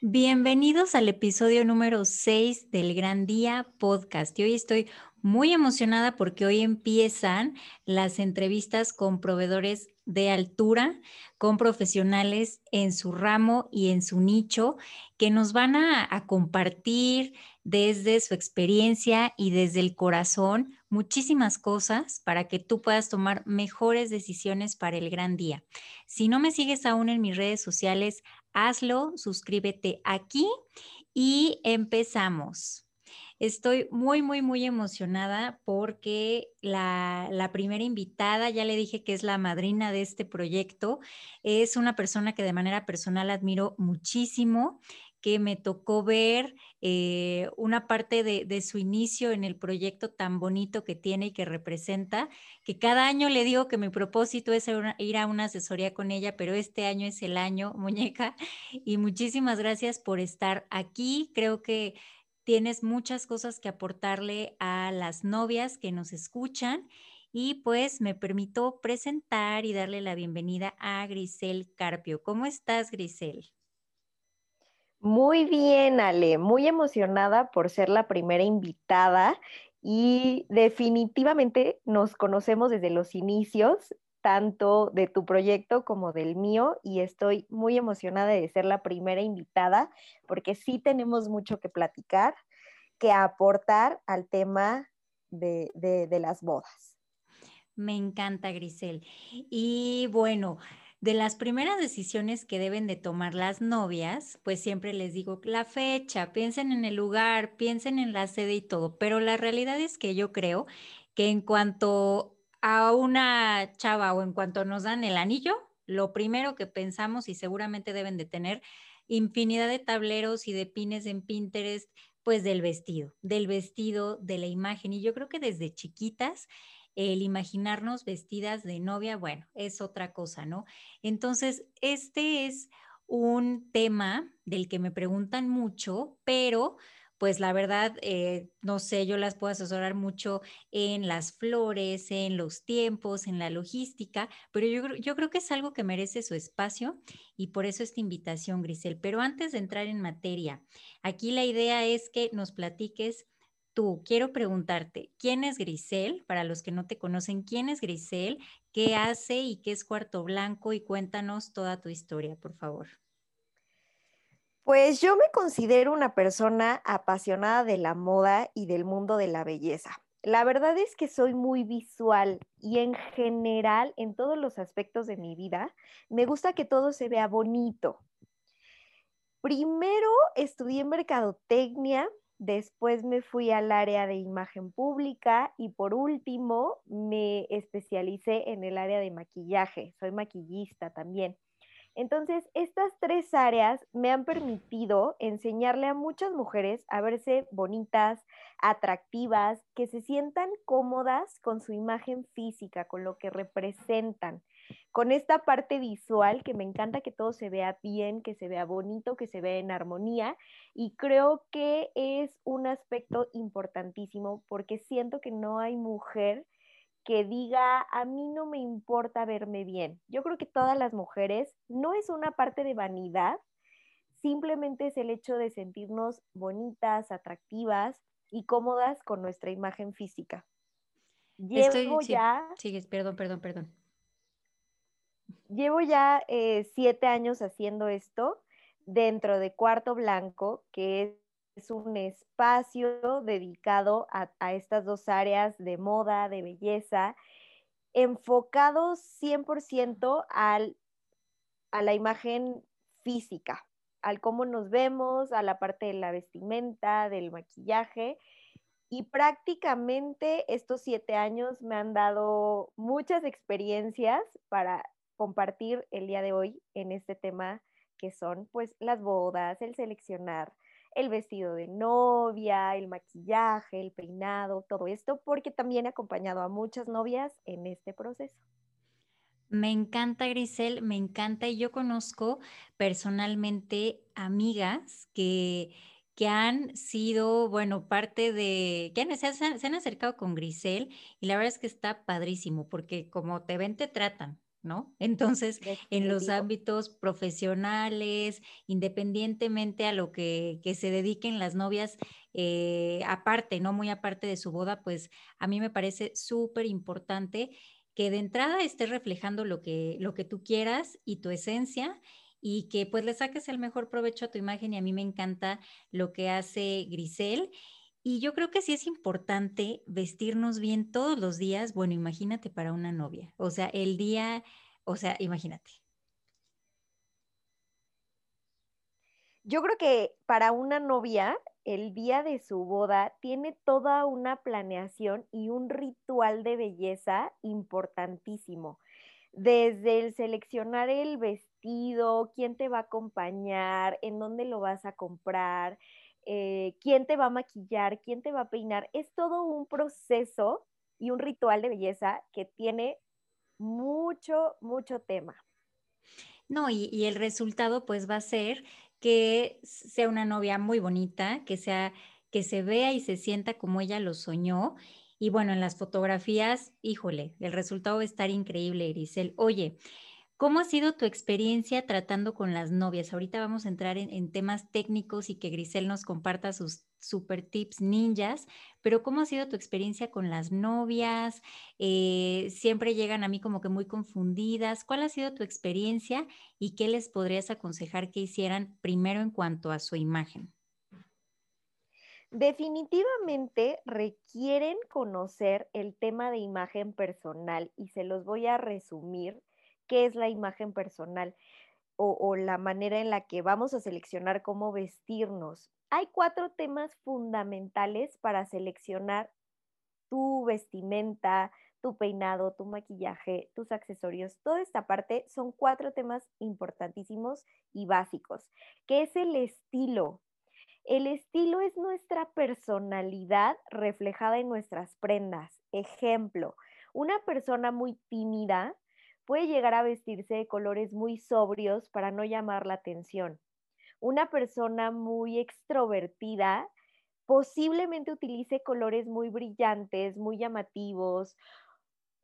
Bienvenidos al episodio número 6 del Gran Día Podcast. Y hoy estoy muy emocionada porque hoy empiezan las entrevistas con proveedores de altura, con profesionales en su ramo y en su nicho, que nos van a, a compartir desde su experiencia y desde el corazón muchísimas cosas para que tú puedas tomar mejores decisiones para el gran día. Si no me sigues aún en mis redes sociales, hazlo, suscríbete aquí y empezamos. Estoy muy, muy, muy emocionada porque la, primera invitada, ya le dije que es la madrina de este proyecto, es una persona que de manera personal admiro muchísimo que me tocó ver eh, una parte de, de, su inicio en el proyecto tan bonito que tiene y que representa, que cada año le digo que mi propósito es ir a una asesoría con ella, pero este año es el año, muñeca, y muchísimas gracias por estar aquí. Creo que tienes muchas cosas que aportarle a las novias que nos escuchan. Y pues me permito presentar y darle la bienvenida a Grisel Carpio. ¿Cómo estás, Grisel? Muy bien, Ale, muy emocionada por ser la primera invitada y definitivamente nos conocemos desde los inicios, tanto de tu proyecto como del mío, y estoy muy emocionada de ser la primera invitada porque sí tenemos mucho que platicar, que aportar al tema de, de, de las bodas. Me encanta, Grisel. Y bueno, de las primeras decisiones que deben de tomar las novias, pues siempre les digo la fecha, piensen en el lugar, piensen en la sede y todo, pero la realidad es que yo creo que en cuanto a una chava o en cuanto nos dan el anillo, lo primero que pensamos y seguramente deben de tener infinidad de tableros y de pines en Pinterest, pues del vestido, del vestido, de la imagen. Y yo creo que desde chiquitas el imaginarnos vestidas de novia, bueno, es otra cosa, ¿no? Entonces, este es un tema del que me preguntan mucho, pero pues la verdad, eh, no sé, yo las puedo asesorar mucho en las flores, en los tiempos, en la logística, pero yo, yo creo que es algo que merece su espacio y por eso esta invitación, Grisel. Pero antes de entrar en materia, aquí la idea es que nos platiques tú, quiero preguntarte, ¿quién es Grisel? Para los que no te conocen, ¿quién es Grisel? ¿Qué hace y qué es Cuarto Blanco? Y cuéntanos toda tu historia, por favor. Pues yo me considero una persona apasionada de la moda y del mundo de la belleza. La verdad es que soy muy visual y en general, en todos los aspectos de mi vida, me gusta que todo se vea bonito. Primero estudié mercadotecnia Después me fui al área de imagen pública y por último me especialicé en el área de maquillaje. Soy maquillista también. Entonces, estas tres áreas me han permitido enseñarle a muchas mujeres a verse bonitas, atractivas, que se sientan cómodas con su imagen física, con lo que representan con esta parte visual que me encanta que todo se vea bien, que se vea bonito, que se vea en armonía y creo que es un aspecto importantísimo porque siento que no hay mujer que diga, a mí no me importa verme bien. Yo creo que todas las mujeres no es una parte de vanidad, simplemente es el hecho de sentirnos bonitas, atractivas y cómodas con nuestra imagen física. Llevo ya. Sigues, perdón, perdón, perdón llevo ya eh, siete años haciendo esto dentro de Cuarto Blanco, que es un espacio dedicado a, a estas dos áreas de moda, de belleza, enfocados 100% al, a la imagen física, al cómo nos vemos, a la parte de la vestimenta, del maquillaje. Y prácticamente estos siete años me han dado muchas experiencias para compartir el día de hoy en este tema que son pues las bodas, el seleccionar el vestido de novia, el maquillaje, el peinado, todo esto, porque también he acompañado a muchas novias en este proceso. Me encanta, Grisel, me encanta. Y yo conozco personalmente amigas que, que han sido, bueno, parte de, que se, han, se han acercado con Grisel y la verdad es que está padrísimo porque como te ven, te tratan ¿no? Entonces, en los ámbitos profesionales, independientemente a lo que, se dediquen las novias, eh, aparte, ¿no? Muy aparte de su boda, pues a mí me parece súper importante que de entrada estés reflejando lo que, lo que tú quieras y tu esencia y que pues le saques el mejor provecho a tu imagen y a mí me encanta lo que hace Grisel. Y yo creo que sí es importante vestirnos bien todos los días. Bueno, imagínate para una novia. O sea, el día, o sea, imagínate. Yo creo que para una novia, el día de su boda tiene toda una planeación y un ritual de belleza importantísimo. Desde el seleccionar el vestido, quién te va a acompañar, en dónde lo vas a comprar, eh, quién te va a maquillar, quién te va a peinar. Es todo un proceso y un ritual de belleza que tiene mucho, mucho tema. No, y, el resultado pues va a ser que sea una novia muy bonita, que sea, que se vea y se sienta como ella lo soñó. Y bueno, en las fotografías, híjole, el resultado va a estar increíble, Grisel. Oye, ¿Cómo ha sido tu experiencia tratando con las novias? Ahorita vamos a entrar en, temas técnicos y que Grisel nos comparta sus super tips ninjas, pero ¿cómo ha sido tu experiencia con las novias? Eh, siempre llegan a mí como que muy confundidas. ¿Cuál ha sido tu experiencia y qué les podrías aconsejar que hicieran primero en cuanto a su imagen? Definitivamente requieren conocer el tema de imagen personal y se los voy a resumir qué es la imagen personal o, la manera en la que vamos a seleccionar cómo vestirnos. Hay cuatro temas fundamentales para seleccionar tu vestimenta, tu peinado, tu maquillaje, tus accesorios. Toda esta parte son cuatro temas importantísimos y básicos, que es el estilo. El estilo es nuestra personalidad reflejada en nuestras prendas. Ejemplo, una persona muy tímida puede llegar a vestirse de colores muy sobrios para no llamar la atención. Una persona muy extrovertida posiblemente utilice colores muy brillantes, muy llamativos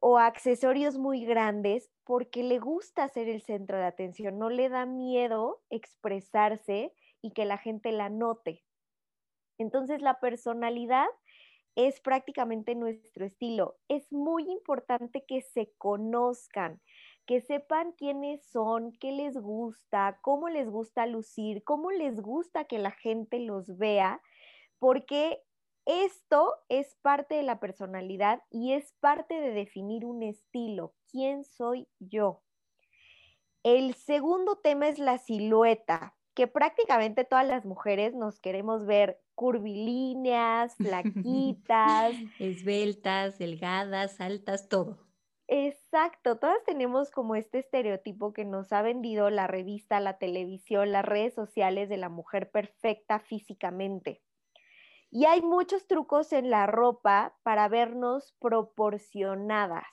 o accesorios muy grandes porque le gusta ser el centro de atención, no le da miedo expresarse y que la gente la note. Entonces la personalidad es prácticamente nuestro estilo. Es muy importante que se conozcan, que sepan quiénes son, qué les gusta, cómo les gusta lucir, cómo les gusta que la gente los vea, porque esto es parte de la personalidad y es parte de definir un estilo. ¿Quién soy yo? El segundo tema es la silueta, que prácticamente todas las mujeres nos queremos ver curvilíneas, flaquitas, esbeltas, delgadas, altas, todo. Exacto, todas tenemos como este estereotipo que nos ha vendido la revista, la televisión, las redes sociales de la mujer perfecta físicamente. Y hay muchos trucos en la ropa para vernos proporcionadas.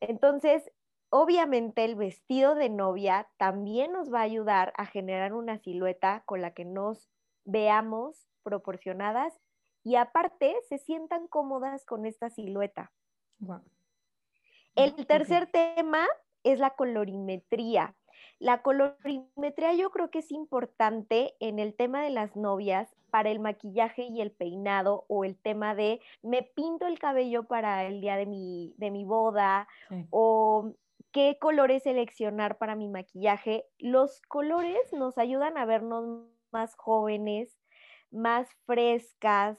Entonces, obviamente el vestido de novia también nos va a ayudar a generar una silueta con la que nos veamos proporcionadas y aparte se sientan cómodas con esta silueta. El tercer tema es la colorimetría. La colorimetría yo creo que es importante en el tema de las novias para el maquillaje y el peinado o el tema de me pinto el cabello para el día de mi, de mi boda o qué colores seleccionar para mi maquillaje. Los colores nos ayudan a vernos más jóvenes, más frescas,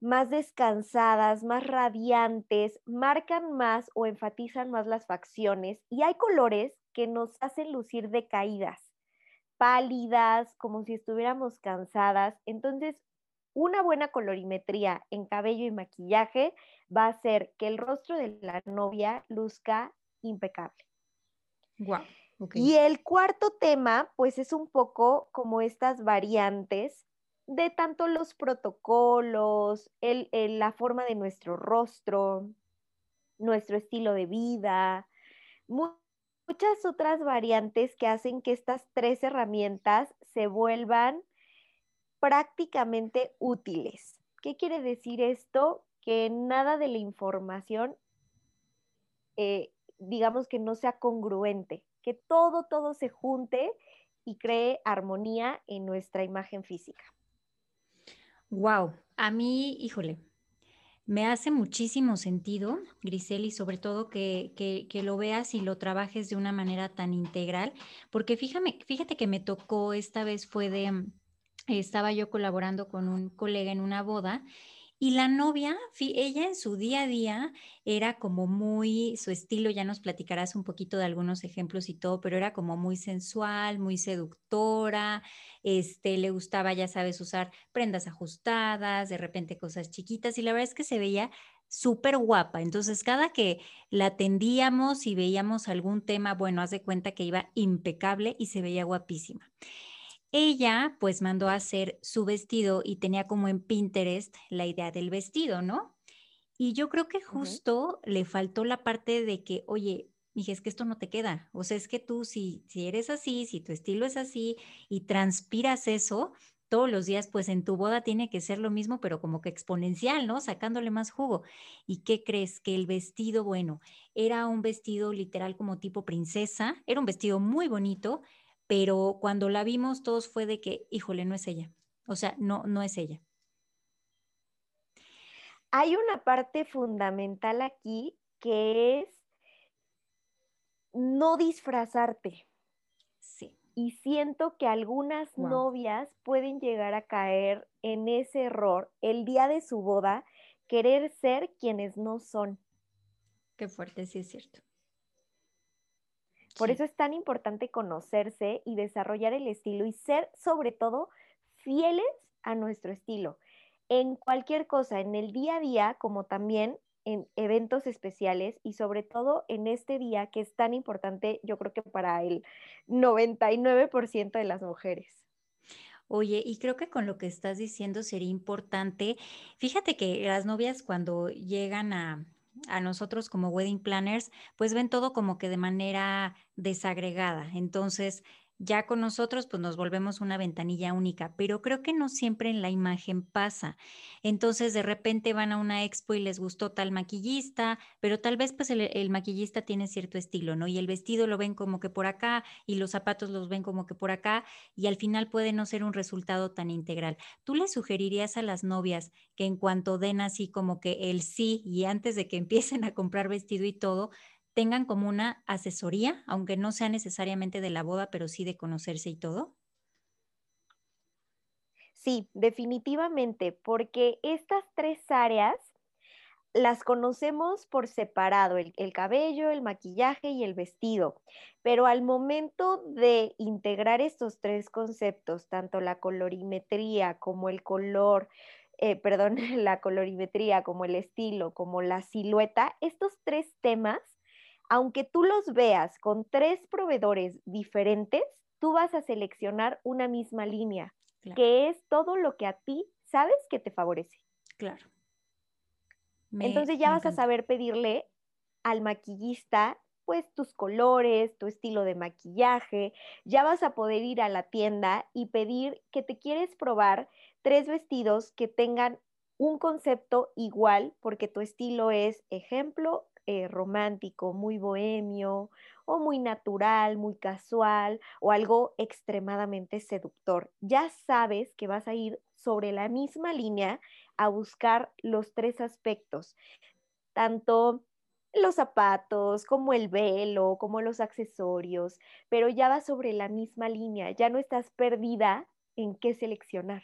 más descansadas, más radiantes, marcan más o enfatizan más las facciones y hay colores que nos hacen lucir decaídas, pálidas, como si estuviéramos cansadas. Entonces, una buena colorimetría en cabello y maquillaje va a hacer que el rostro de la novia luzca impecable. Y el cuarto tema, pues es un poco como estas variantes de tanto los protocolos, la forma de nuestro rostro, nuestro estilo de vida, muchas otras variantes que hacen que estas tres herramientas se vuelvan prácticamente útiles. ¿Qué quiere decir esto? Que nada de la información eh, digamos que no sea congruente, que todo, todo se junte y cree armonía en nuestra imagen física. Wow, a mí, híjole, me hace muchísimo sentido, Griseli, sobre todo que, que, lo veas y lo trabajes de una manera tan integral, porque fíjame, fíjate que me tocó, esta vez fue de, estaba yo colaborando con un colega en una boda y la novia, ella en su día a día era como muy, su estilo, ya nos platicarás un poquito de algunos ejemplos y todo, pero era como muy sensual, muy seductora, este, le gustaba, ya sabes, usar prendas ajustadas, de repente cosas chiquitas y la verdad es que se veía súper guapa. Entonces, cada que la atendíamos y veíamos algún tema, bueno, haz de cuenta que iba impecable y se veía guapísima. Ella pues mandó a hacer su vestido y tenía como en Pinterest la idea del vestido, ¿no? Y yo creo que justo le faltó la parte de que, oye, dije, es que esto no te queda. O sea, es que tú si, si eres así, si tu estilo es así y transpiras eso todos los días, pues en tu boda tiene que ser lo mismo, pero como que exponencial, ¿no? Sacándole más jugo. ¿Y qué crees? Que el vestido, bueno, era un vestido literal como tipo princesa, era un vestido muy bonito, pero cuando la vimos todos fue de que, híjole, no es ella. O sea, no, no es ella. Hay una parte fundamental aquí que es no disfrazarte. Sí. Y siento que algunas novias pueden llegar a caer en ese error el día de su boda, querer ser quienes no son. Qué fuerte, sí es cierto. Por eso es tan importante conocerse y desarrollar el estilo y ser sobre todo fieles a nuestro estilo. En cualquier cosa, en el día a día, como también en eventos especiales y sobre todo en este día que es tan importante, yo creo que para el 99% de las mujeres. Oye, y creo que con lo que estás diciendo sería importante, fíjate que las novias cuando llegan a, a nosotros como wedding planners, pues ven todo como que de manera desagregada. Entonces, ya con nosotros pues nos volvemos una ventanilla única, pero creo que no siempre en la imagen pasa. Entonces de repente van a una expo y les gustó tal maquillista, pero tal vez pues el, maquillista tiene cierto estilo, ¿no? Y el vestido lo ven como que por acá y los zapatos los ven como que por acá y al final puede no ser un resultado tan integral. ¿Tú le sugerirías a las novias que en cuanto den así como que el sí y antes de que empiecen a comprar vestido y todo, tengan como una asesoría, aunque no sea necesariamente de la boda, pero sí de conocerse y todo? Sí, definitivamente, porque estas tres áreas las conocemos por separado, el, cabello, el maquillaje y el vestido, pero al momento de integrar estos tres conceptos, tanto la colorimetría como el color, eh, perdón, la colorimetría como el estilo, como la silueta, estos tres temas aunque tú los veas con tres proveedores diferentes, tú vas a seleccionar una misma línea, que es todo lo que a ti sabes que te favorece. Claro. Entonces ya vas a saber pedirle al maquillista pues tus colores, tu estilo de maquillaje, ya vas a poder ir a la tienda y pedir que te quieres probar tres vestidos que tengan un concepto igual, porque tu estilo es ejemplo, eh, romántico, muy bohemio o muy natural, muy casual o algo extremadamente seductor. Ya sabes que vas a ir sobre la misma línea a buscar los tres aspectos, tanto los zapatos, como el velo, como los accesorios, pero ya vas sobre la misma línea, ya no estás perdida en qué seleccionar.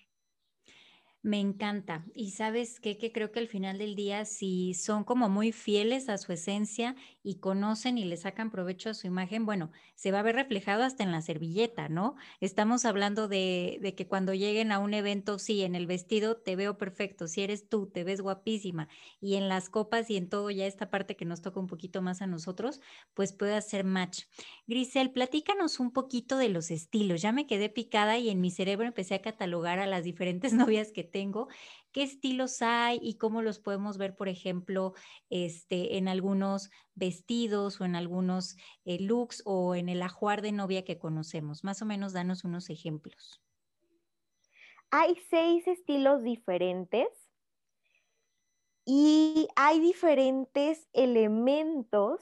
Me encanta. Y sabes qué, que creo que al final del día, si son como muy fieles a su esencia y conocen y le sacan provecho a su imagen, bueno, se va a ver reflejado hasta en la servilleta, ¿no? Estamos hablando de, de que cuando lleguen a un evento, sí, en el vestido te veo perfecto, si eres tú, te ves guapísima, y en las copas y en todo ya esta parte que nos toca un poquito más a nosotros, pues puede hacer match. Grisel, platícanos un poquito de los estilos. Ya me quedé picada y en mi cerebro empecé a catalogar a las diferentes novias que tengo, qué estilos hay y cómo los podemos ver, por ejemplo, este, en algunos vestidos o en algunos eh, looks o en el ajuar de novia que conocemos. Más o menos, danos unos ejemplos. Hay seis estilos diferentes y hay diferentes elementos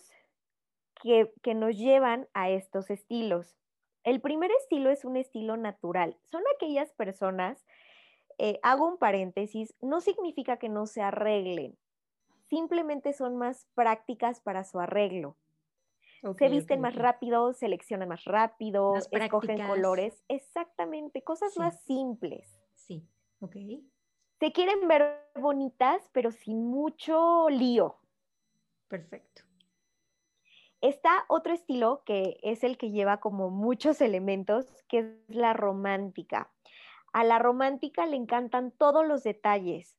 que, que nos llevan a estos estilos. El primer estilo es un estilo natural. Son aquellas personas, eh, hago un paréntesis, no significa que no se arreglen, simplemente son más prácticas para su arreglo. se visten más rápido, seleccionan más rápido, escogen colores. Exactamente, cosas más simples. Sí, ok. Se quieren ver bonitas, pero sin mucho lío. Perfecto. Está otro estilo que es el que lleva como muchos elementos, que es la romántica. A la romántica le encantan todos los detalles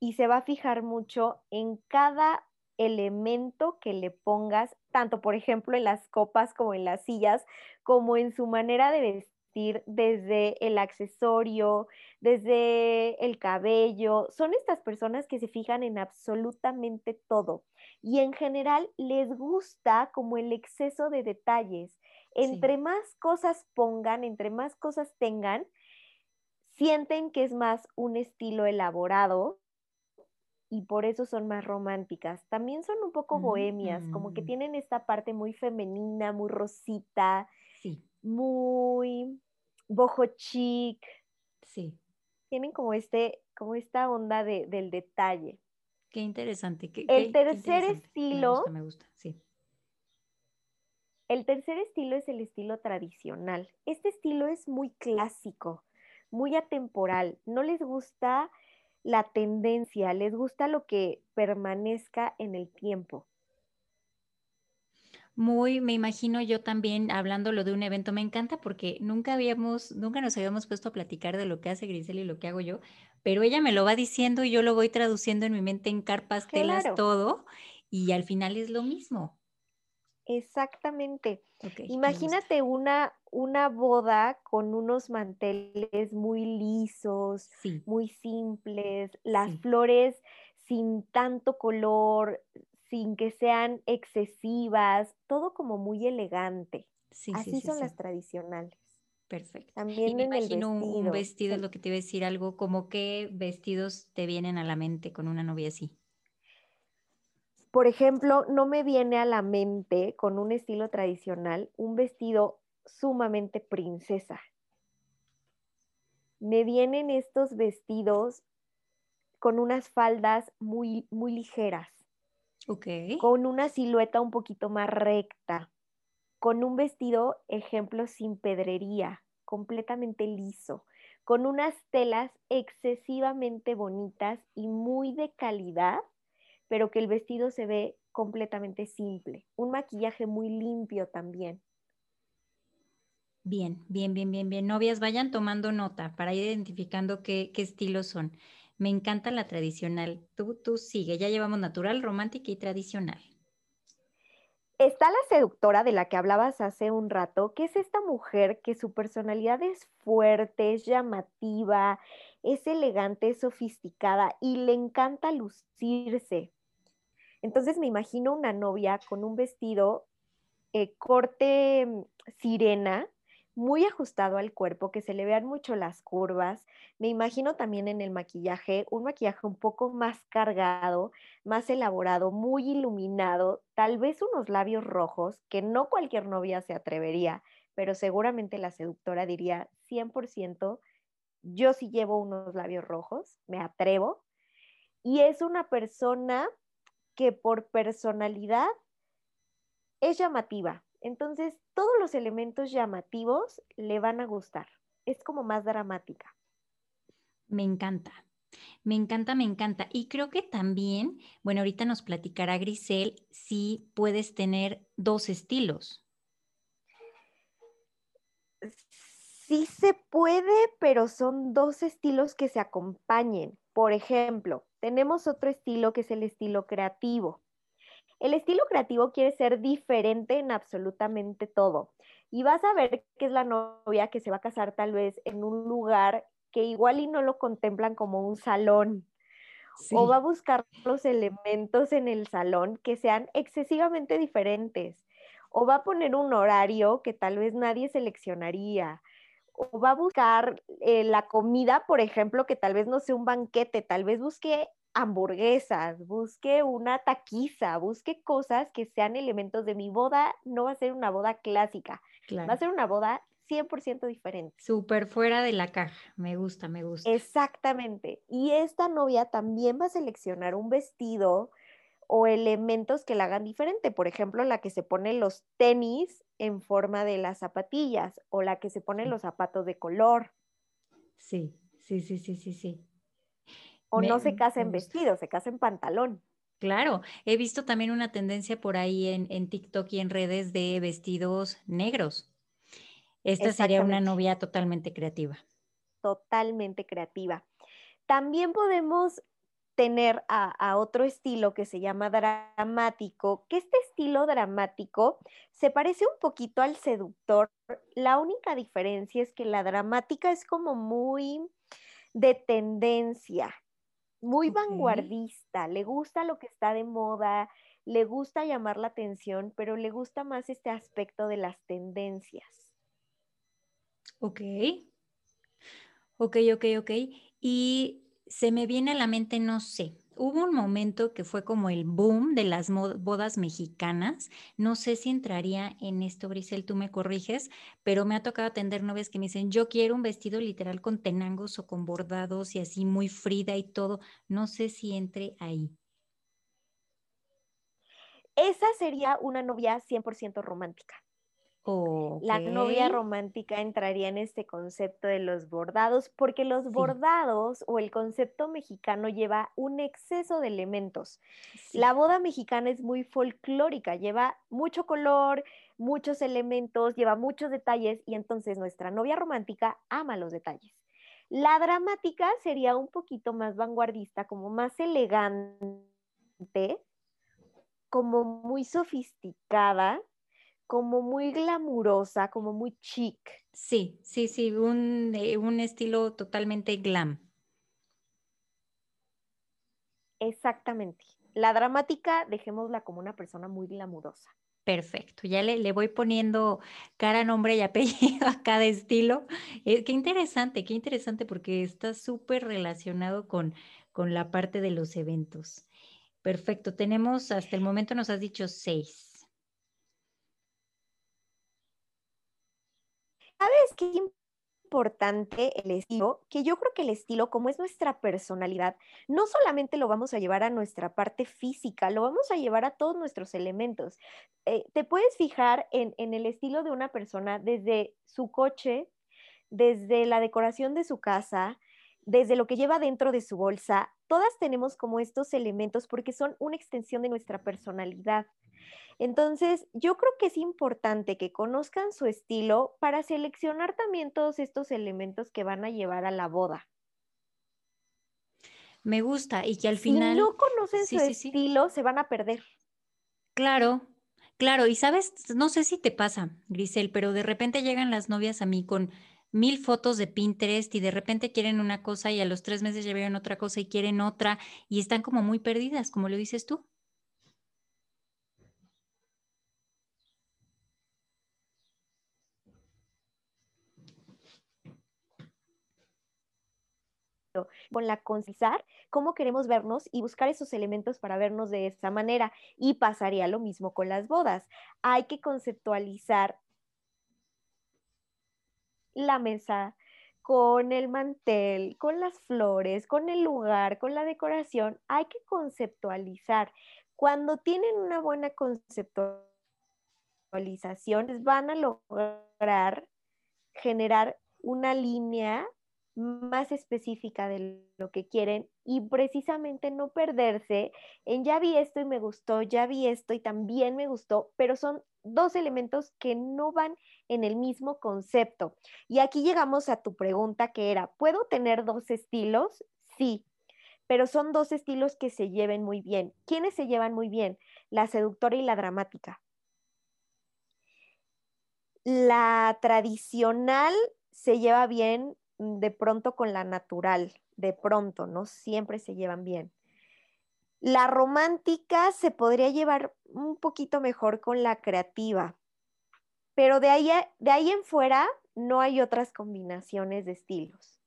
y se va a fijar mucho en cada elemento que le pongas, tanto por ejemplo en las copas como en las sillas, como en su manera de vestir, desde el accesorio, desde el cabello. Son estas personas que se fijan en absolutamente todo y en general les gusta como el exceso de detalles. Entre más cosas pongan, entre más cosas tengan, sienten que es más un estilo elaborado y por eso son más románticas. También son un poco bohemias, como que mm. tienen esta parte muy femenina, muy rosita, muy boho chic. Sí. Tienen como este, como esta onda del detalle. Qué interesante. el tercer estilo. Me gusta, sí. El tercer estilo es el estilo tradicional. Este estilo es muy clásico, muy atemporal. No les gusta la tendencia, les gusta lo que permanezca en el tiempo. Muy, me imagino yo también hablándolo de un evento, me encanta porque nunca habíamos, nunca nos habíamos puesto a platicar de lo que hace Grisel y lo que hago yo, pero ella me lo va diciendo y yo lo voy traduciendo en mi mente en carpas, telas, todo, y al final es lo mismo. Exactamente. Imagínate una, una boda con unos manteles muy lisos, muy simples, las flores sin tanto color, sin que sean excesivas, todo como muy elegante. Así son las tradicionales. Perfecto. También me imagino un vestido, es lo que te iba a decir, algo como qué vestidos te vienen a la mente con una novia así. Por ejemplo, no me viene a la mente con un estilo tradicional un vestido sumamente princesa. Me vienen estos vestidos con unas faldas muy, muy ligeras. Ok. Con una silueta un poquito más recta. Con un vestido, ejemplo, sin pedrería completamente liso, con unas telas excesivamente bonitas y muy de calidad, pero que el vestido se ve completamente simple. Un maquillaje muy limpio también. Bien, bien, bien, bien, bien. Novias, vayan tomando nota para ir identificando qué, qué estilos son. Me encanta la tradicional. Tú, tú sigue, ya llevamos natural, romántica y tradicional. Está la seductora de la que hablabas hace un rato, que es esta mujer que su personalidad es fuerte, es llamativa, es elegante, es sofisticada y le encanta lucirse. Entonces me imagino una novia con un vestido eh, corte mm, sirena, muy ajustado al cuerpo, que se le vean mucho las curvas. Me imagino también en el maquillaje, un maquillaje un poco más cargado, más elaborado, muy iluminado, tal vez unos labios rojos, que no cualquier novia se atrevería, pero seguramente la seductora diría 100%, yo sí llevo unos labios rojos, me atrevo. Y es una persona que por personalidad es llamativa, entonces, todos los elementos llamativos le van a gustar. Es como más dramática. Me encanta. Me encanta, me encanta. Y creo que también, bueno, ahorita nos platicará Grisel si puedes tener dos estilos. Sí se puede, pero son dos estilos que se acompañen. Por ejemplo, tenemos otro estilo que es el estilo creativo. El estilo creativo quiere ser diferente en absolutamente todo. Y vas a ver que es la novia que se va a casar tal vez en un lugar que igual y no lo contemplan como un salón. O va a buscar los elementos en el salón que sean excesivamente diferentes. O va a poner un horario que tal vez nadie seleccionaría. O va a buscar eh, la comida, por ejemplo, que tal vez no sea un banquete, tal vez busque hamburguesas, busque una taquiza, busque cosas que sean elementos de mi boda. No va a ser una boda clásica, va a ser una boda 100% diferente. Súper fuera de la caja, me gusta, me gusta. Exactamente. Y esta novia también va a seleccionar un vestido o elementos que la hagan diferente. Por ejemplo, la que se pone los tenis en forma de las zapatillas o la que se pone los zapatos de color. Sí, sí, sí, sí, sí, sí. O no se casa en vestido, se casa en pantalón. Claro, he visto también una tendencia por ahí en, en TikTok y en redes de vestidos negros. Esta sería una novia totalmente creativa. Totalmente creativa. También podemos tener a, otro estilo que se llama dramático, que este estilo dramático se parece un poquito al seductor. La única diferencia es que la dramática es como muy de tendencia, muy vanguardista, le gusta lo que está de moda, le gusta llamar la atención, pero le gusta más este aspecto de las tendencias. Ok. Ok, ok, ok. Y se me viene a la mente, no sé, hubo un momento que fue como el boom de las bodas mexicanas. No sé si entraría en esto, Brisel, tú me corriges, pero me ha tocado atender novias que me dicen, yo quiero un vestido literal con tenangos o con bordados y así muy frida y todo. No sé si entre ahí. Esa sería una novia 100% romántica. La novia romántica entraría en este concepto de los bordados, porque los bordados o el concepto mexicano lleva un exceso de elementos. La boda mexicana es muy folclórica, lleva mucho color, muchos elementos, lleva muchos detalles y entonces nuestra novia romántica ama los detalles. La dramática sería un poquito más vanguardista, como más elegante, como muy sofisticada como muy glamurosa, como muy chic. Sí, sí, sí, un, eh, un estilo totalmente glam. Exactamente. La dramática, dejémosla como una persona muy glamurosa. Perfecto, ya le, le, voy poniendo cara, nombre y apellido a cada estilo. Eh, qué interesante, qué interesante porque está súper relacionado con, con la parte de los eventos. Perfecto, tenemos hasta el momento nos has dicho seis. ¿Sabes qué importante el estilo? Que yo creo que el estilo, como es nuestra personalidad, no solamente lo vamos a llevar a nuestra parte física, lo vamos a llevar a todos nuestros elementos. Eh, te puedes fijar en, en el estilo de una persona desde su coche, desde la decoración de su casa, desde lo que lleva dentro de su bolsa, todas tenemos como estos elementos porque son una extensión de nuestra personalidad. Entonces, yo creo que es importante que conozcan su estilo para seleccionar también todos estos elementos que van a llevar a la boda. Me gusta y que al final... Si no conocen su estilo, se van a perder. Claro, claro. Y sabes, no sé si te pasa, Grisel, pero de repente llegan las novias a mí con mil fotos de Pinterest y de repente quieren una cosa y a los tres meses ya vieron otra cosa y quieren otra y están como muy perdidas, como lo dices tú. Con la concisar cómo queremos vernos y buscar esos elementos para vernos de esa manera. Y pasaría lo mismo con las bodas. Hay que conceptualizar la mesa con el mantel, con las flores, con el lugar, con la decoración. Hay que conceptualizar. Cuando tienen una buena conceptualización, van a lograr generar una línea más específica de lo que quieren y precisamente no perderse en ya vi esto y me gustó, ya vi esto y también me gustó, pero son dos elementos que no van en el mismo concepto. Y aquí llegamos a tu pregunta que era, ¿puedo tener dos estilos? Sí, pero son dos estilos que se lleven muy bien. ¿Quiénes se llevan muy bien? La seductora y la dramática. La tradicional se lleva bien de pronto con la natural, de pronto, no siempre se llevan bien. La romántica se podría llevar un poquito mejor con la creativa, pero de ahí, de ahí en fuera no hay otras combinaciones de estilos.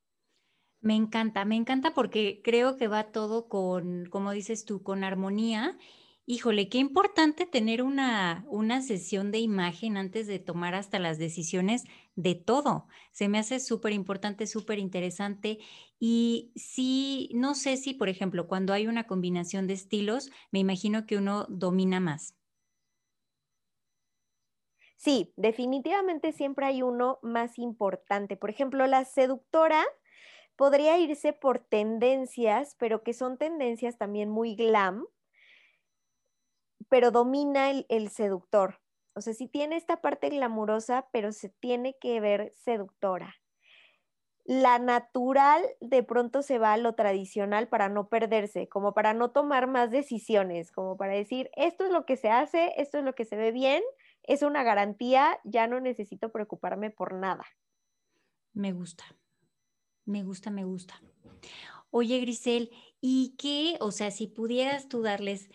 Me encanta, me encanta porque creo que va todo con, como dices tú, con armonía. Híjole, qué importante tener una, una sesión de imagen antes de tomar hasta las decisiones de todo. Se me hace súper importante, súper interesante. Y sí, no sé si, por ejemplo, cuando hay una combinación de estilos, me imagino que uno domina más. Sí, definitivamente siempre hay uno más importante. Por ejemplo, la seductora podría irse por tendencias, pero que son tendencias también muy glam, pero domina el, seductor. O sea, sí tiene esta parte glamurosa, pero se tiene que ver seductora. La natural de pronto se va a lo tradicional para no perderse, como para no tomar más decisiones, como para decir, esto es lo que se hace, esto es lo que se ve bien, es una garantía, ya no necesito preocuparme por nada. Me gusta, me gusta, me gusta. Oye, Grisel, ¿y qué, o sea, si pudieras tú darles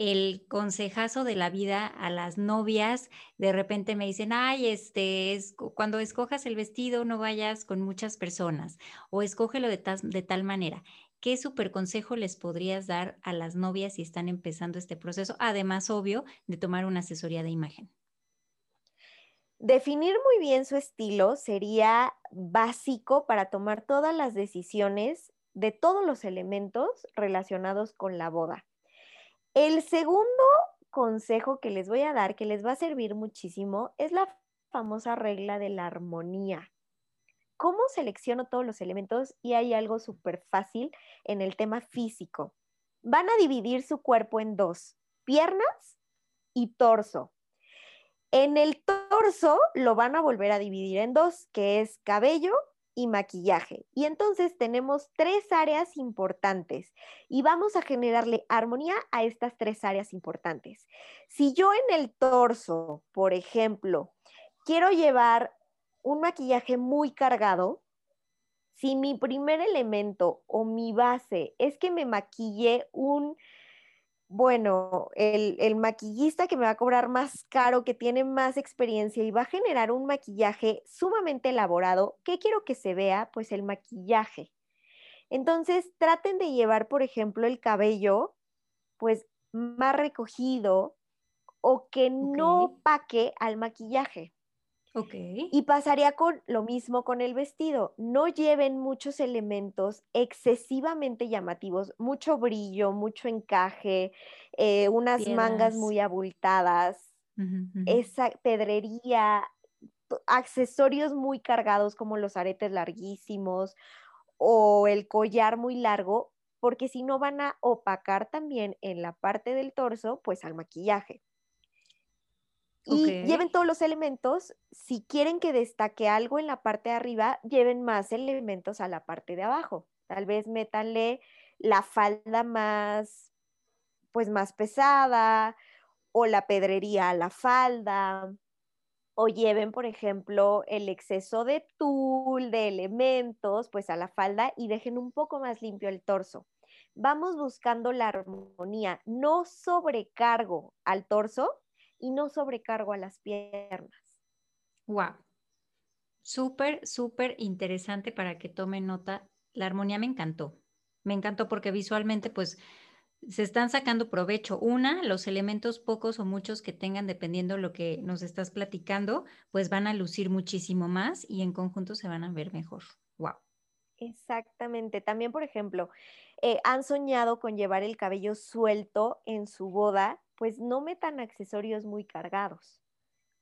el consejazo de la vida a las novias, de repente me dicen, ay, este, es, cuando escojas el vestido no vayas con muchas personas o escógelo de, de tal manera. ¿Qué super consejo les podrías dar a las novias si están empezando este proceso? Además, obvio, de tomar una asesoría de imagen. Definir muy bien su estilo sería básico para tomar todas las decisiones de todos los elementos relacionados con la boda. El segundo consejo que les voy a dar, que les va a servir muchísimo, es la famosa regla de la armonía. ¿Cómo selecciono todos los elementos? Y hay algo súper fácil en el tema físico. Van a dividir su cuerpo en dos, piernas y torso. En el torso lo van a volver a dividir en dos, que es cabello y maquillaje. Y entonces tenemos tres áreas importantes y vamos a generarle armonía a estas tres áreas importantes. Si yo en el torso, por ejemplo, quiero llevar un maquillaje muy cargado, si mi primer elemento o mi base es que me maquille un bueno, el, maquillista que me va a cobrar más caro, que tiene más experiencia y va a generar un maquillaje sumamente elaborado, ¿qué quiero que se vea? Pues el maquillaje. Entonces, traten de llevar, por ejemplo, el cabello, pues más recogido o que no paque al maquillaje. Y pasaría con lo mismo con el vestido. No lleven muchos elementos excesivamente llamativos, mucho brillo, mucho encaje, eh, unas mangas muy abultadas, esa pedrería, accesorios muy cargados como los aretes larguísimos o el collar muy largo, porque si no van a opacar también en la parte del torso, pues al maquillaje. Y lleven todos los elementos. Si quieren que destaque algo en la parte de arriba, lleven más elementos a la parte de abajo. Tal vez métanle la falda más, pues más pesada o la pedrería a la falda. O lleven, por ejemplo, el exceso de tul, de elementos, pues a la falda y dejen un poco más limpio el torso. Vamos buscando la armonía, no sobrecargo al torso, y no sobrecargo a las piernas. Wow. Súper, súper interesante para que tomen nota. La armonía me encantó. Me encantó porque visualmente, pues, se están sacando provecho. Una, los elementos pocos o muchos que tengan, dependiendo lo que nos estás platicando, pues van a lucir muchísimo más y en conjunto se van a ver mejor. Wow. Exactamente. También, por ejemplo, eh, han soñado con llevar el cabello suelto en su boda pues no metan accesorios muy cargados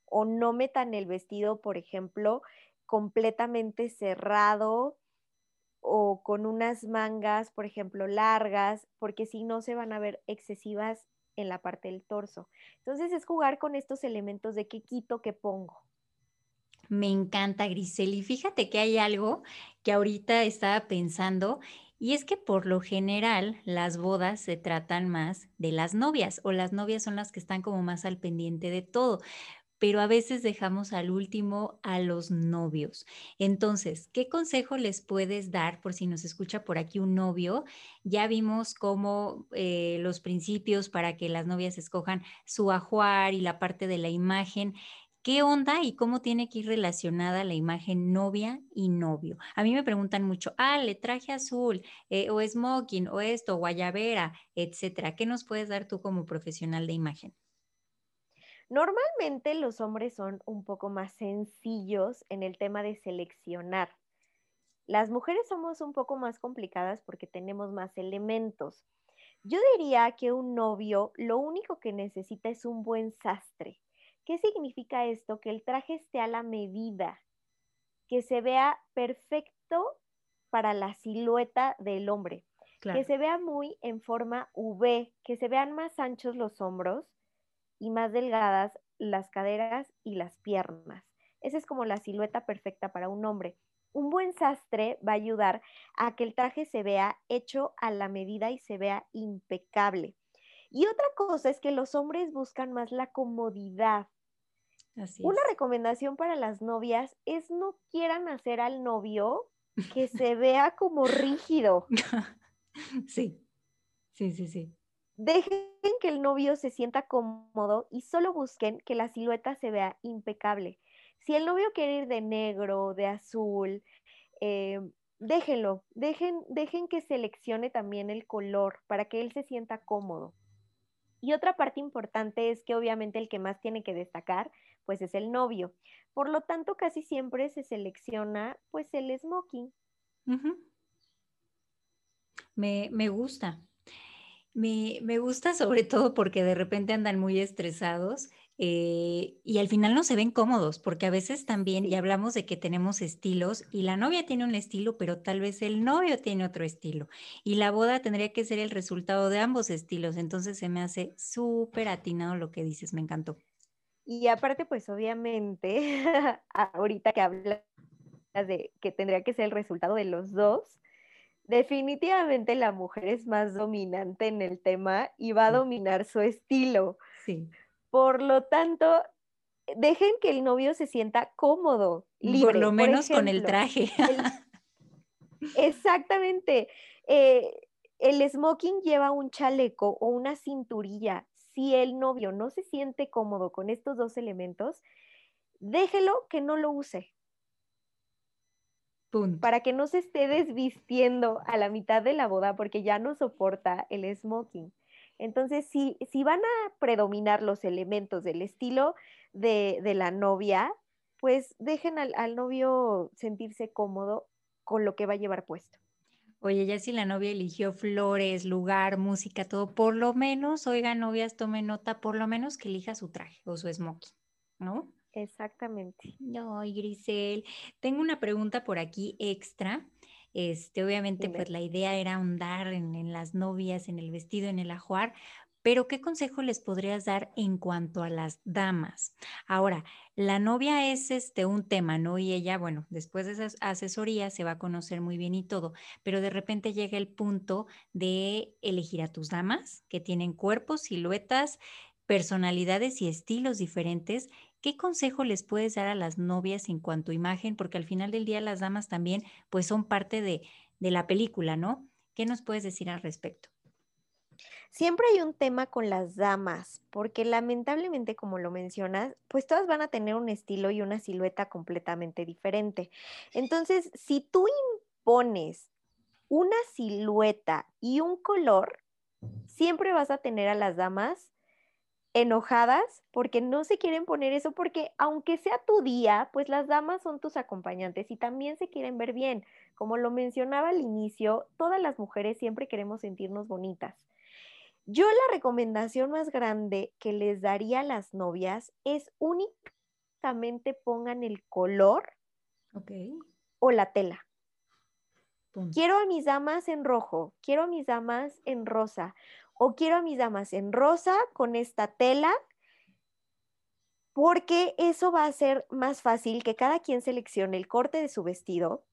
o no metan el vestido, por ejemplo, completamente cerrado o con unas mangas, por ejemplo, largas, porque si no se van a ver excesivas en la parte del torso. Entonces es jugar con estos elementos de qué quito, qué pongo. Me encanta, Grisel. Y fíjate que hay algo que ahorita estaba pensando y es que por lo general las bodas se tratan más de las novias o las novias son las que están como más al pendiente de todo, pero a veces dejamos al último a los novios. Entonces, ¿qué consejo les puedes dar por si nos escucha por aquí un novio? Ya vimos cómo eh, los principios para que las novias escojan su ajuar y la parte de la imagen. ¿Qué onda y cómo tiene que ir relacionada la imagen novia y novio? A mí me preguntan mucho, ah, le traje azul, eh, o smoking, o esto, guayabera, etcétera. ¿Qué nos puedes dar tú como profesional de imagen? Normalmente los hombres son un poco más sencillos en el tema de seleccionar. Las mujeres somos un poco más complicadas porque tenemos más elementos. Yo diría que un novio lo único que necesita es un buen sastre. ¿Qué significa esto? Que el traje esté a la medida, que se vea perfecto para la silueta del hombre, que se vea muy en forma V, que se vean más anchos los hombros y más delgadas las caderas y las piernas. Esa es como la silueta perfecta para un hombre. Un buen sastre va a ayudar a que el traje se vea hecho a la medida y se vea impecable. Y otra cosa es que los hombres buscan más la comodidad. Una recomendación para las novias es no quieran hacer al novio que se vea como rígido. Sí, sí, sí, sí. Dejen que el novio se sienta cómodo y solo busquen que la silueta se vea impecable. Si el novio quiere ir de negro, de azul, eh, déjenlo, dejen, dejen que seleccione también el color para que él se sienta cómodo. Y otra parte importante es que obviamente el que más tiene que destacar, pues es el novio. Por lo tanto, casi siempre se selecciona pues el smoking. me, me, gusta. Me, me, gusta sobre todo porque de repente andan muy estresados eh, y al final no se ven cómodos, porque a veces también, y hablamos de que tenemos estilos, y la novia tiene un estilo, pero tal vez el novio tiene otro estilo, y la boda tendría que ser el resultado de ambos estilos, entonces se me hace súper atinado lo que dices, me encantó. Y aparte, pues obviamente, ahorita que hablas de que tendría que ser el resultado de los dos, definitivamente la mujer es más dominante en el tema y va a dominar su estilo. Sí. Por lo tanto, dejen que el novio se sienta cómodo, libre. Por lo menos con el traje. exactamente. Eh, el smoking lleva un chaleco o una cinturilla. Si el novio no se siente cómodo con estos dos elementos, déjelo que no lo use. Para que no se esté desvistiendo a la mitad de la boda porque ya no soporta el smoking. Entonces, si, si van a predominar los elementos del estilo de, la novia, pues dejen al, al, novio sentirse cómodo con lo que va a llevar puesto. Oye, ya si la novia eligió flores, lugar, música, todo, por lo menos, oiga, novias, tome nota, por lo menos que elija su traje o su smoking, ¿no? Exactamente. No, Grisel, tengo una pregunta por aquí extra. Este, obviamente, pues la idea era ahondar en, las novias, en el vestido, en el ajuar, pero ¿qué consejo les podrías dar en cuanto a las damas? Ahora, la novia es este un tema, ¿no? Y ella, bueno, después de esa asesoría se va a conocer muy bien y todo, pero de repente llega el punto de elegir a tus damas que tienen cuerpos, siluetas, personalidades y estilos diferentes ¿Qué consejo les puedes dar a las novias en cuanto a imagen? Porque al final del día las damas también pues son parte de, de la película, ¿no? ¿Qué nos puedes decir al respecto? Siempre hay un tema con las damas, porque lamentablemente, como lo mencionas, pues todas van a tener un estilo y una silueta completamente diferente. Entonces, si tú impones una silueta y un color, siempre vas a tener a las damas enojadas porque no se quieren poner eso, porque aunque sea tu día, pues las damas son tus acompañantes y también se quieren ver bien. Como lo mencionaba al inicio, todas las mujeres siempre queremos sentirnos bonitas. Yo la recomendación más grande que les daría a las novias es únicamente pongan el color o la tela. Quiero a mis damas en rojo, quiero a mis damas en rosa o quiero a mis damas en rosa con esta tela, porque eso va a ser más fácil que cada quien seleccione el corte de su vestido,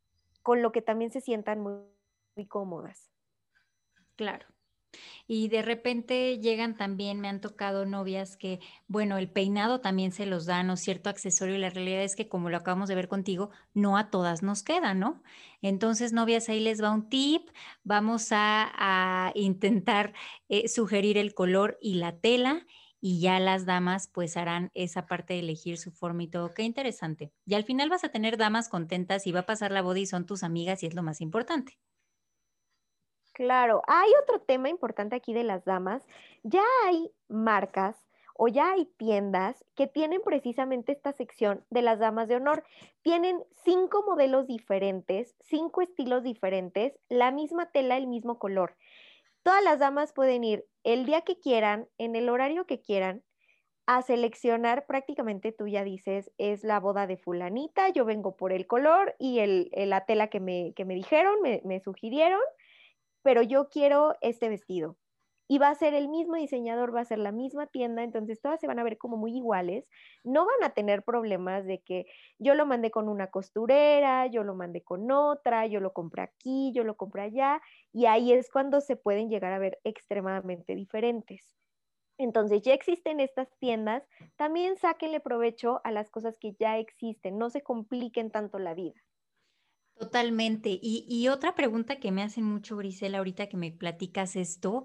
con lo que también se sientan muy, muy cómodas. Claro. Y de repente llegan también, me han tocado novias que, bueno, el peinado también se los dan o cierto accesorio y la realidad es que como lo acabamos de ver contigo, no a todas nos queda, ¿no? Entonces, novias, ahí les va un tip. Vamos a, intentar eh, sugerir el color y la tela y ya las damas pues harán esa parte de elegir su forma y todo. Qué interesante. Y al final vas a tener damas contentas y va a pasar la boda y son tus amigas y es lo más importante. Claro, hay otro tema importante aquí de las damas. Ya hay marcas o ya hay tiendas que tienen precisamente esta sección de las damas de honor. Tienen cinco modelos diferentes, cinco estilos diferentes, la misma tela, el mismo color. Todas las damas pueden ir el día que quieran, en el horario que quieran, a seleccionar prácticamente, tú ya dices, es la boda de fulanita, yo vengo por el color y el, la tela que me, que me dijeron, me sugirieron, pero yo quiero este vestido y va a ser el mismo diseñador, va a ser la misma tienda, entonces todas se van a ver como muy iguales, no van a tener problemas de que yo lo mandé con una costurera, yo lo mandé con otra, yo lo compré aquí, yo lo compré allá, y ahí es cuando se pueden llegar a ver extremadamente diferentes. Entonces ya existen estas tiendas, también sáquenle provecho a las cosas que ya existen, no se compliquen tanto la vida. Totalmente. Y, y otra pregunta que me hacen mucho, Grisela, ahorita que me platicas esto,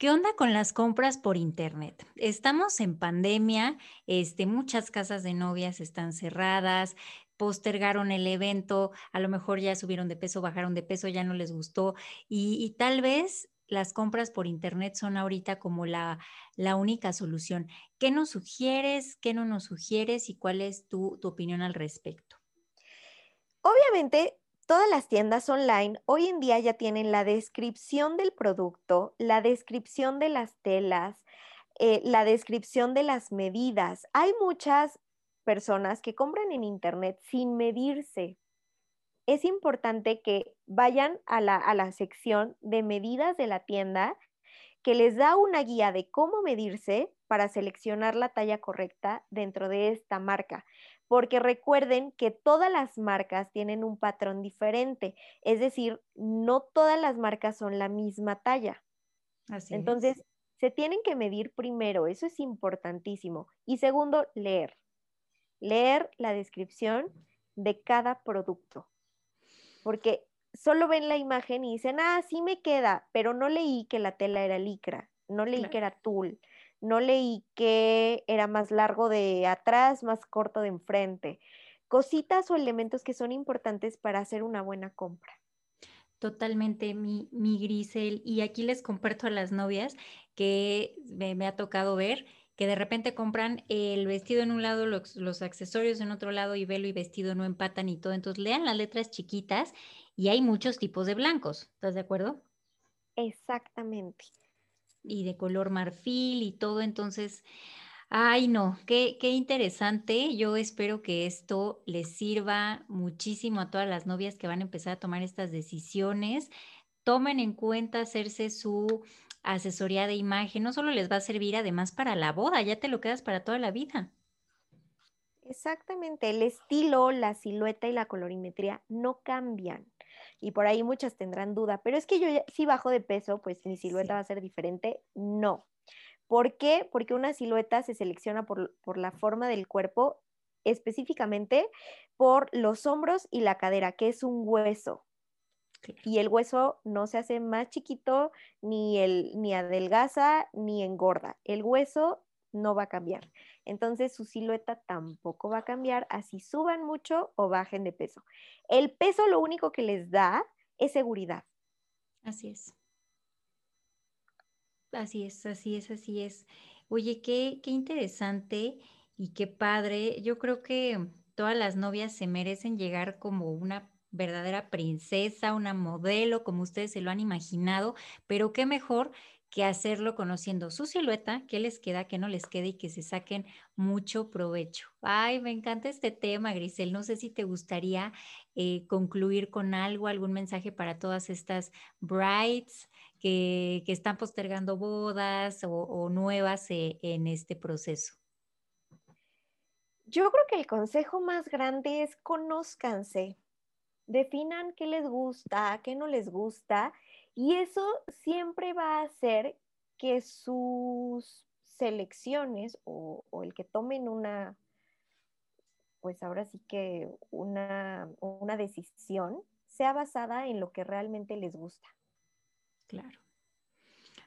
¿Qué onda con las compras por internet? Estamos en pandemia, este, muchas casas de novias están cerradas, postergaron el evento, a lo mejor ya subieron de peso, bajaron de peso, ya no les gustó y, tal vez las compras por internet son ahorita como la, la, única solución. ¿Qué nos sugieres? ¿Qué no nos sugieres? ¿Y cuál es tu, tu opinión al respecto? Obviamente, Todas las tiendas online hoy en día ya tienen la descripción del producto, la descripción de las telas, eh, la descripción de las medidas. Hay muchas personas que compran en Internet sin medirse. Es importante que vayan a la, a la sección de medidas de la tienda que les da una guía de cómo medirse para seleccionar la talla correcta dentro de esta marca porque recuerden que todas las marcas tienen un patrón diferente, es decir, no todas las marcas son la misma talla. Así Entonces, se tienen que medir primero, eso es importantísimo. Y segundo, leer. Leer la descripción de cada producto. Porque solo ven la imagen y dicen, ah, sí me queda, pero no leí que la tela era licra, no leí que era tul, no leí que era más largo de atrás, más corto de enfrente. Cositas o elementos que son importantes para hacer una buena compra. Totalmente, mi, mi Grisel. Y aquí les comparto a las novias que me, ha tocado ver que de repente compran el vestido en un lado, los, los, accesorios en otro lado y velo y vestido no empatan y todo. Entonces lean las letras chiquitas y hay muchos tipos de blancos. ¿Estás de acuerdo? Exactamente y de color marfil y todo. Entonces, ay no, qué, qué interesante. Yo espero que esto les sirva muchísimo a todas las novias que van a empezar a tomar estas decisiones. Tomen en cuenta hacerse su asesoría de imagen. No solo les va a servir además para la boda, ya te lo quedas para toda la vida. Exactamente, el estilo, la silueta y la colorimetría no cambian y por ahí muchas tendrán duda, pero es que yo si bajo de peso, pues mi silueta va a ser diferente. No. ¿Por qué? Porque una silueta se selecciona por, por la forma del cuerpo, específicamente por los hombros y la cadera, que es un hueso. Y el hueso no se hace más chiquito, ni, el, ni adelgaza, ni engorda. El hueso no va a cambiar. Entonces su silueta tampoco va a cambiar, así suban mucho o bajen de peso. El peso lo único que les da es seguridad. Así es. Así es, así es, así es. Oye, qué, qué interesante y qué padre. Yo creo que todas las novias se merecen llegar como una verdadera princesa, una modelo, como ustedes se lo han imaginado, pero qué mejor que hacerlo conociendo su silueta, qué les queda, qué no les queda y que se saquen mucho provecho. Ay, me encanta este tema, Grisel. No sé si te gustaría eh, concluir con algo, algún mensaje para todas estas brides que, están postergando bodas o, nuevas eh, en este proceso. Yo creo que el consejo más grande es conózcanse, definan qué les gusta, qué no les gusta y eso siempre va a hacer que sus selecciones o, el que tomen una, pues ahora sí que una, una decisión sea basada en lo que realmente les gusta. Claro.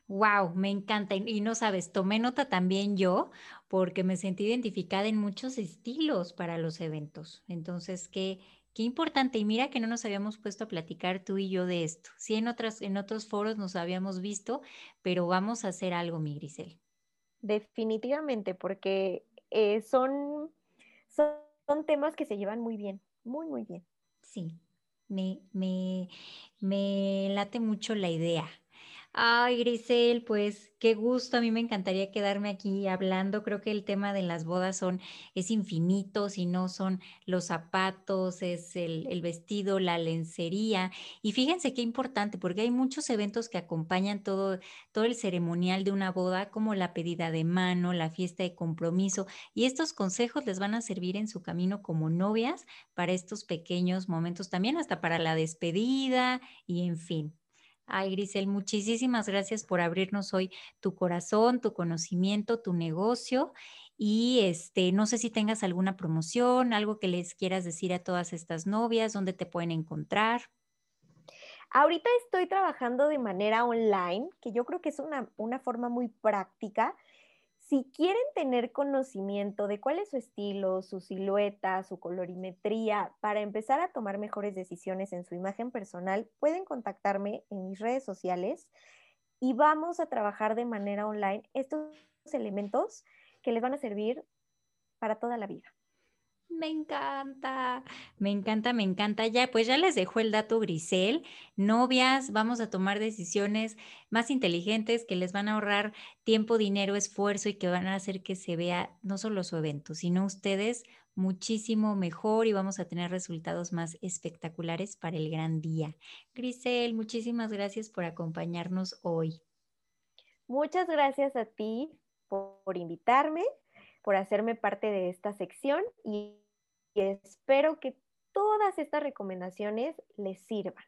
Wow, me encanta. Y, no sabes, tomé nota también yo porque me sentí identificada en muchos estilos para los eventos. Entonces, qué, qué importante. Y mira que no nos habíamos puesto a platicar tú y yo de esto. Sí, en, otras, en otros foros nos habíamos visto, pero vamos a hacer algo, mi Grisel. Definitivamente, porque eh, son, son temas que se llevan muy bien, muy, muy bien. Sí, me, me, me late mucho la idea. Ay, Grisel, pues qué gusto. A mí me encantaría quedarme aquí hablando. Creo que el tema de las bodas son, es infinito, si no son los zapatos, es el, el vestido, la lencería. Y fíjense qué importante, porque hay muchos eventos que acompañan todo, todo el ceremonial de una boda, como la pedida de mano, la fiesta de compromiso. Y estos consejos les van a servir en su camino como novias para estos pequeños momentos, también hasta para la despedida y en fin. Ay, Grisel, muchísimas gracias por abrirnos hoy tu corazón, tu conocimiento, tu negocio. Y este, no sé si tengas alguna promoción, algo que les quieras decir a todas estas novias, dónde te pueden encontrar. Ahorita estoy trabajando de manera online, que yo creo que es una, una forma muy práctica si quieren tener conocimiento de cuál es su estilo, su silueta, su colorimetría, para empezar a tomar mejores decisiones en su imagen personal, pueden contactarme en mis redes sociales y vamos a trabajar de manera online estos elementos que les van a servir para toda la vida. Me encanta, me encanta, me encanta. Ya, pues ya les dejo el dato Grisel. Novias, vamos a tomar decisiones más inteligentes que les van a ahorrar tiempo, dinero, esfuerzo y que van a hacer que se vea no solo su evento, sino ustedes muchísimo mejor y vamos a tener resultados más espectaculares para el gran día. Grisel, muchísimas gracias por acompañarnos hoy. Muchas gracias a ti por, por invitarme por hacerme parte de esta sección y y espero que todas estas recomendaciones les sirvan.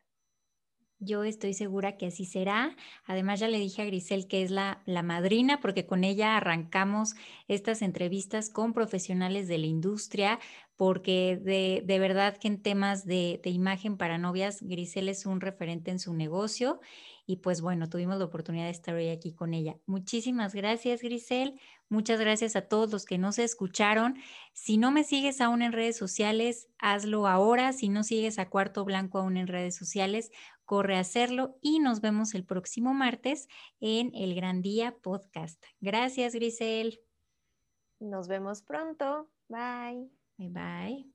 Yo estoy segura que así será. Además, ya le dije a Grisel que es la, la, madrina, porque con ella arrancamos estas entrevistas con profesionales de la industria, porque de, de verdad que en temas de, de, imagen para novias, Grisel es un referente en su negocio. Y pues bueno, tuvimos la oportunidad de estar hoy aquí con ella. Muchísimas gracias, Grisel. Muchas gracias a todos los que nos escucharon. Si no me sigues aún en redes sociales, hazlo ahora. Si no sigues a Cuarto Blanco aún en redes sociales, corre a hacerlo y nos vemos el próximo martes en el Gran Día Podcast. Gracias, Grisel. Nos vemos pronto. Bye. Bye bye.